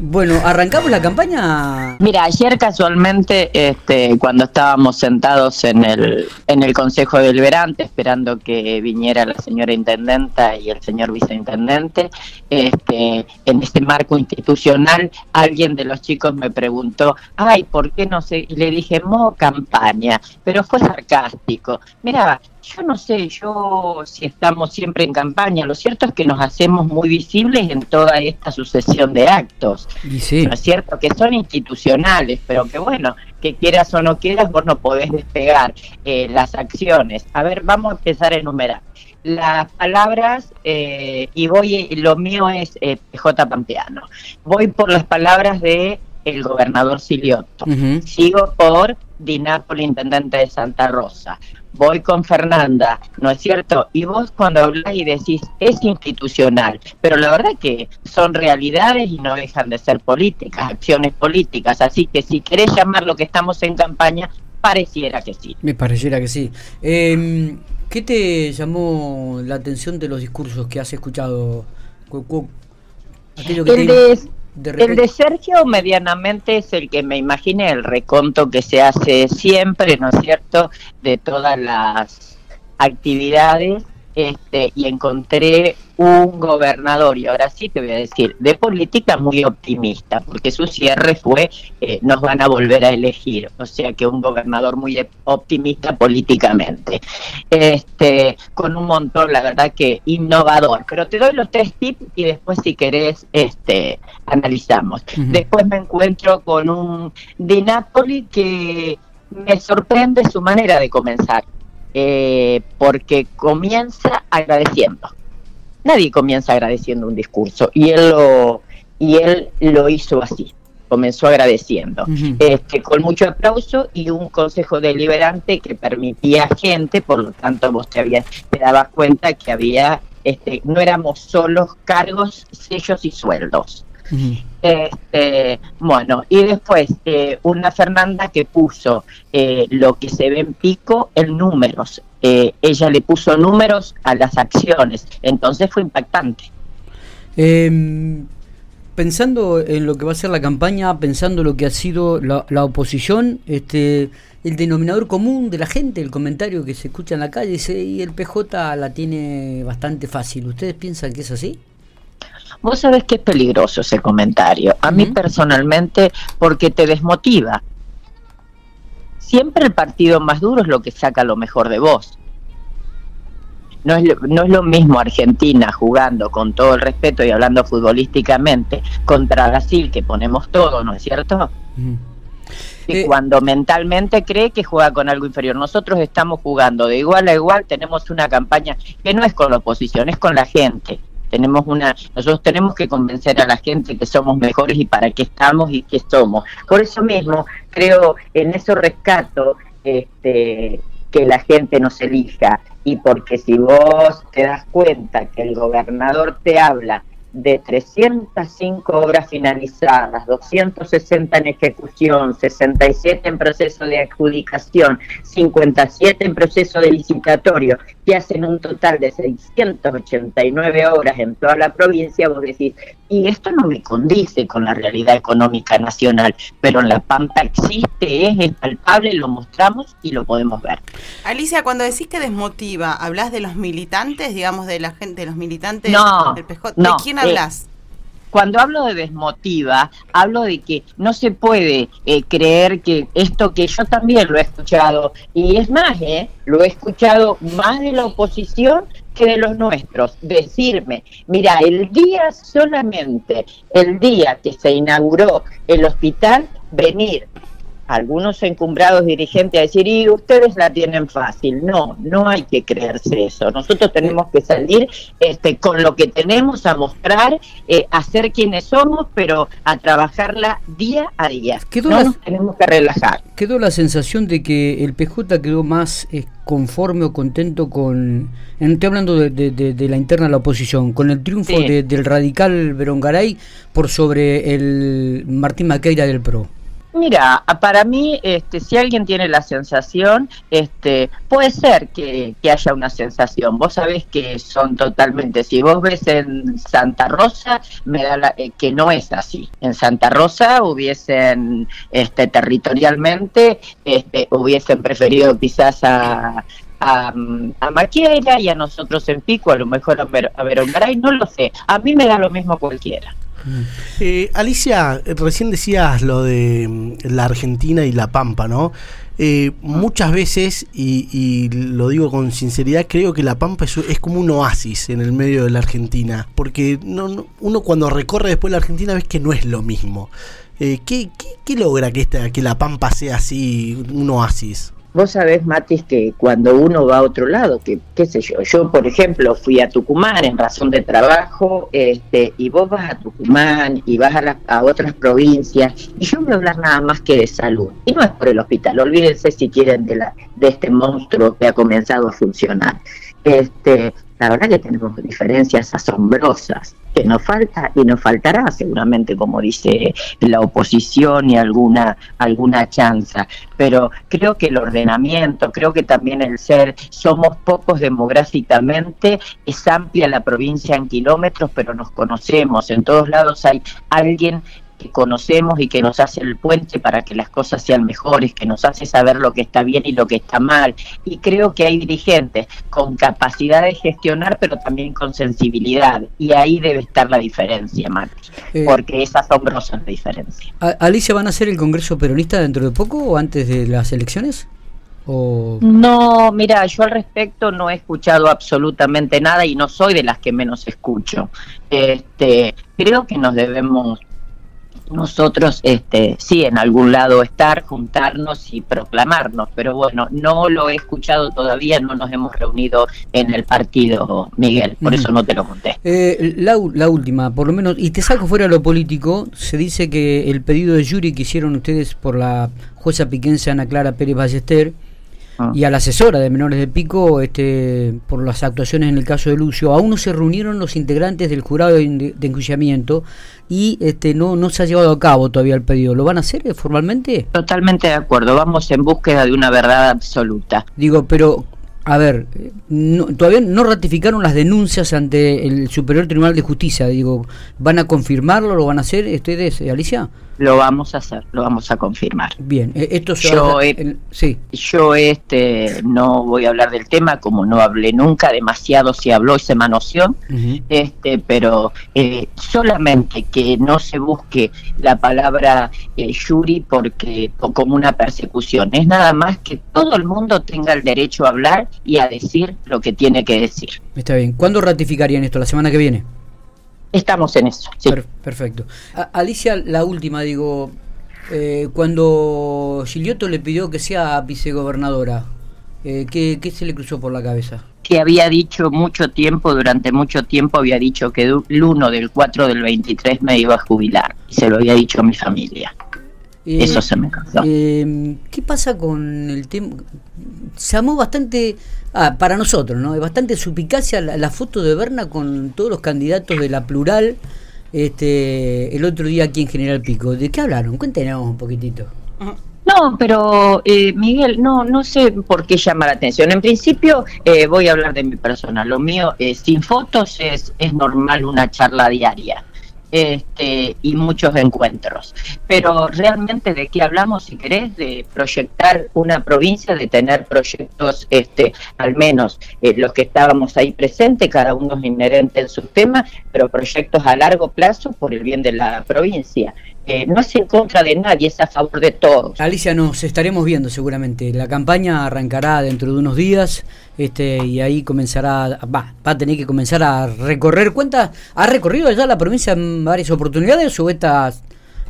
Bueno, ¿arrancamos la campaña? Mira, ayer casualmente, este, cuando estábamos sentados en el, en el Consejo Deliberante, esperando que viniera la señora Intendenta y el señor Viceintendente, este, en este marco institucional, alguien de los chicos me preguntó, ay, ¿por qué no sé? Y le dije, modo campaña, pero fue sarcástico. Mira, yo no sé, yo si estamos siempre en campaña, lo cierto es que nos hacemos muy visibles en toda esta sucesión de actos, Y sí. ¿no es cierto? Que son institucionales, pero que bueno, que quieras o no quieras, vos no podés despegar eh, las acciones. A ver, vamos a empezar a enumerar. Las palabras, eh, y voy, lo mío es eh, PJ Pampeano. Voy por las palabras de el gobernador Siliotto. Ujú. Sigo por Di Napoli, intendente de Santa Rosa. Voy con Fernanda, ¿no es cierto? Y vos cuando hablas y decís, es institucional, pero la verdad que son realidades y no dejan de ser políticas, acciones políticas. Así que si querés llamar lo que estamos en campaña, pareciera que sí. Me pareciera que sí. Eh, ¿Qué te llamó la atención de los discursos que has escuchado? Cu- cu- Aquello que El te- de, de el de Sergio medianamente es el que me imaginé, el reconto que se hace siempre, ¿no es cierto?, de todas las actividades, este, y encontré un gobernador, y ahora sí te voy a decir, de política muy optimista, porque su cierre fue, eh, nos van a volver a elegir, o sea que un gobernador muy e- optimista políticamente, este, con un montón, la verdad que innovador, pero te doy los tres tips y después si querés, este, analizamos. Después me encuentro con un Di Napoli que me sorprende su manera de comenzar, eh, porque comienza agradeciendo. Nadie comienza agradeciendo un discurso y él lo, y él lo hizo así, comenzó agradeciendo este, con mucho aplauso y un consejo deliberante que permitía gente, por lo tanto vos te, habías, te dabas cuenta que había, este, no éramos solos cargos, sellos y sueldos. Este, bueno, y después eh, una Fernanda que puso eh, lo que se ve en pico en números. Eh, ella le puso números a las acciones, entonces fue impactante. Eh, pensando en lo que va a ser la campaña, pensando lo que ha sido la, la oposición, este, el denominador común de la gente, el comentario que se escucha en la calle, dice, y el PJ la tiene bastante fácil. ¿Ustedes piensan que es así? Vos sabés que es peligroso ese comentario. A mí Ujú. personalmente, porque te desmotiva. Siempre el partido más duro es lo que saca lo mejor de vos. No es, lo, no es lo mismo Argentina jugando con todo el respeto y hablando futbolísticamente contra Brasil, que ponemos todo, ¿no es cierto? Ujú. Y Eh, cuando mentalmente cree que juega con algo inferior. Nosotros estamos jugando de igual a igual, tenemos una campaña que no es con la oposición, es con la gente. Tenemos una, nosotros tenemos que convencer a la gente que somos mejores y para qué estamos y qué somos. Por eso mismo creo en eso rescato este que la gente nos elija y porque si vos te das cuenta que el gobernador te habla de 305 obras finalizadas, 260 en ejecución, 67 en proceso de adjudicación, 57 en proceso de licitatorio, que hacen un total de 689 obras en toda la provincia, vos decís, y esto no me condice con la realidad económica nacional, pero en La Pampa existe, es, palpable, lo mostramos y lo podemos ver. Alicia, cuando decís que desmotiva, ¿hablas de los militantes, digamos, de la gente, de los militantes No, del PJ? no, ¿De quién hablas? cuando hablo de desmotiva, hablo de que no se puede eh, creer que esto que yo también lo he escuchado, y es más, eh, lo he escuchado más de la oposición que de los nuestros, decirme, mira, el día solamente, el día que se inauguró el hospital, venir algunos encumbrados dirigentes a decir, y ustedes la tienen fácil. No, no hay que creerse eso. Nosotros tenemos que salir este, con lo que tenemos a mostrar, eh, a ser quienes somos, pero a trabajarla día a día. Quedó no la- nos tenemos que relajar. Quedó la sensación de que el PJ quedó más eh, conforme o contento con, en- estoy hablando de, de- de- de la interna de la oposición, con el triunfo Sí. del radical Berongaray por sobre el Martín Maqueira del PRO. Mira, para mí, este, si alguien tiene la sensación, este, puede ser que, haya una sensación. Vos sabés que son totalmente. Si vos ves en Santa Rosa, me da eh, que no es así. En Santa Rosa hubiesen, este, territorialmente, este, hubiesen preferido quizás a, a, a, Maquiera y a nosotros en Pico, a lo mejor a, Ver, a no lo sé. A mí me da lo mismo cualquiera. Eh, Alicia, recién decías lo de mm, la Argentina y la Pampa, ¿no? Eh, muchas veces, y, lo digo con sinceridad, creo que la Pampa es, como un oasis en el medio de la Argentina, porque no, uno cuando recorre después la Argentina ves que no es lo mismo. Eh, ¿qué, qué, logra que, esta, que la Pampa sea así un oasis? Vos sabés, Matis, que cuando uno va a otro lado, que qué sé yo, yo por ejemplo fui a Tucumán en razón de trabajo, este, y vos vas a Tucumán y vas a, a otras provincias, y yo voy a hablar nada más que de salud. Y no es por el hospital, olvídense si quieren de, la, de este monstruo que ha comenzado a funcionar. Este, la verdad que tenemos diferencias asombrosas, que nos falta y nos faltará seguramente, como dice la oposición y alguna, alguna chanza. Pero creo que el ordenamiento, creo que también el ser, somos pocos demográficamente, es amplia la provincia en kilómetros, pero nos conocemos, en todos lados hay alguien que conocemos y que nos hace el puente para que las cosas sean mejores, que nos hace saber lo que está bien y lo que está mal. Y creo que hay dirigentes con capacidad de gestionar, pero también con sensibilidad. Y ahí debe estar la diferencia, Marcos, eh, porque es asombrosa la diferencia. ¿Alicia van a hacer el Congreso Peronista dentro de poco o antes de las elecciones? No, mira, yo al respecto no he escuchado absolutamente nada y no soy de las que menos escucho. Este, creo que nos debemos nosotros este sí en algún lado estar, juntarnos y proclamarnos, pero bueno, no lo he escuchado todavía, no nos hemos reunido en el partido, Miguel, por eso no te lo conté. Eh, la, la, última, por lo menos, y te saco fuera lo político, se dice que el pedido de jury que hicieron ustedes por la jueza piquense Ana Clara Pérez Ballester, Ah. y a la asesora de menores de pico este, por las actuaciones en el caso de Lucio. Aún no se reunieron los integrantes del jurado de, enjuiciamiento y este, no, no se ha llevado a cabo todavía el pedido. ¿Lo van a hacer eh, formalmente? Totalmente de acuerdo, vamos en búsqueda de una verdad absoluta. Digo, pero a ver, todavía no ratificaron las denuncias ante el Superior Tribunal de Justicia. Digo, ¿van a confirmarlo? ¿Lo van a hacer ustedes, Alicia? Lo vamos a hacer, lo vamos a confirmar. Bien, e-, esto yo, sí. yo este no voy a hablar del tema como no hablé nunca, demasiado se habló y se manoseó, este, pero eh, solamente que no se busque la palabra eh, yuri porque como una persecución, es nada más que todo el mundo tenga el derecho a hablar y a decir lo que tiene que decir. Está bien. ¿Cuándo ratificarían esto? ¿La semana que viene? Estamos en eso. Sí. perfecto. Alicia, la última, digo, eh, cuando Gilioto le pidió que sea vicegobernadora, eh, ¿qué, ¿qué, se le cruzó por la cabeza? Que había dicho mucho tiempo, durante mucho tiempo había dicho que el 1 del 4 del 23 me iba a jubilar. Y se lo había dicho a mi familia. Eh, Eso se me cansó. Eh, ¿Qué pasa con el tema? Se amó bastante, ah, para nosotros, ¿no? Es bastante supicacia la, foto de Berna con todos los candidatos de la plural este, el otro día aquí en General Pico. ¿De qué hablaron? Cuéntenos un poquitito. No, pero eh, Miguel, no, no sé por qué llama la atención. En principio voy a hablar de mi persona. Lo mío, sin fotos, es, es normal una charla diaria este, y muchos encuentros. Pero realmente de qué hablamos, si querés, de proyectar una provincia, de tener proyectos, este, al menos eh, los que estábamos ahí presentes, cada uno es inherente en su tema, pero proyectos a largo plazo por el bien de la provincia. Eh, no es en contra de nadie, es a favor de todos. Alicia, nos estaremos viendo seguramente. La campaña arrancará dentro de unos días este, y ahí comenzará, va, va a tener que comenzar a recorrer. ¿Cuenta? ¿Ha recorrido ya la provincia en varias oportunidades o estas...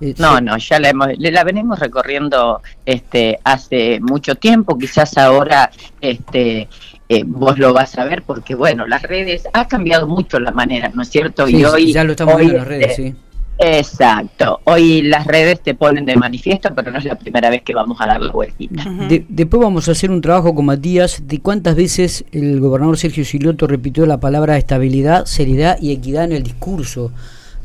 Eh, no, no, ya la, hemos, la venimos recorriendo este, hace mucho tiempo, quizás ahora este, eh, vos lo vas a ver porque, bueno, las redes, ha cambiado mucho la manera, ¿no es cierto? y hoy, ya lo estamos viendo en las redes, este, sí Exacto. Hoy las redes te ponen de manifiesto, pero no es la primera vez que vamos a dar la vueltita. después vamos a hacer un trabajo con Matías de cuántas veces el gobernador Sergio Siloto repitió la palabra estabilidad, seriedad y equidad en el discurso.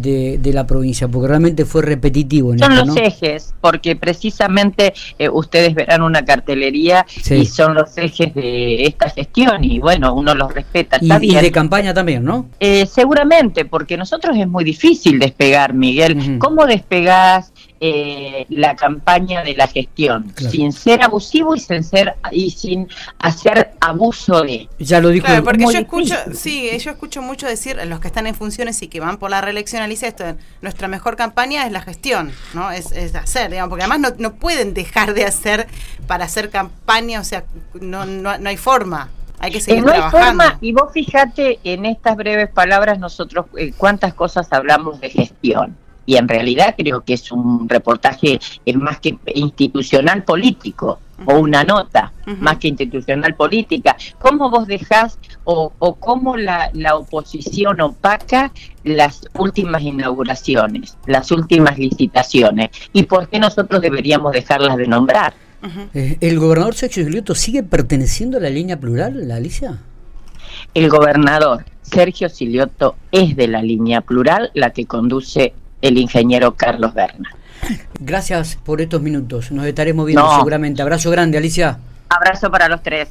De, de la provincia? Porque realmente fue repetitivo. En Son esto, los ¿no? ejes, porque precisamente eh, ustedes verán una cartelería Sí. y son los ejes de esta gestión y bueno, uno los respeta. Y, de campaña también, ¿no? Eh, seguramente, porque nosotros es muy difícil despegar, Miguel. ¿Cómo despegás eh, la campaña de la gestión? Claro. Sin ser abusivo y sin, ser, y sin hacer abuso de... Ya lo dijo. Claro, porque yo escucho, sí, yo escucho mucho decir, los que están en funciones y que van por la reelección, Alicia, esto, nuestra mejor campaña es la gestión, ¿no? Es, es hacer, digamos, porque además no, no pueden dejar de hacer para hacer campaña, o sea, no, no, no hay forma, hay que Eh, seguir no hay trabajando. forma, y vos fíjate en estas breves palabras nosotros eh, cuántas cosas hablamos de gestión. Y en realidad creo que es un reportaje eh, más que institucional político o una nota más que institucional política. ¿Cómo vos dejás o, o cómo la, la oposición opaca las últimas inauguraciones, las últimas licitaciones? ¿Y por qué nosotros deberíamos dejarlas de nombrar? Eh, ¿El gobernador Sergio Silioto sigue perteneciendo a la línea plural, la Alicia? El gobernador Sergio Silioto es de la línea plural, la que conduce el ingeniero Carlos Berna. Gracias por estos minutos. Nos estaremos viendo No. seguramente. Abrazo grande, Alicia. Abrazo para los tres.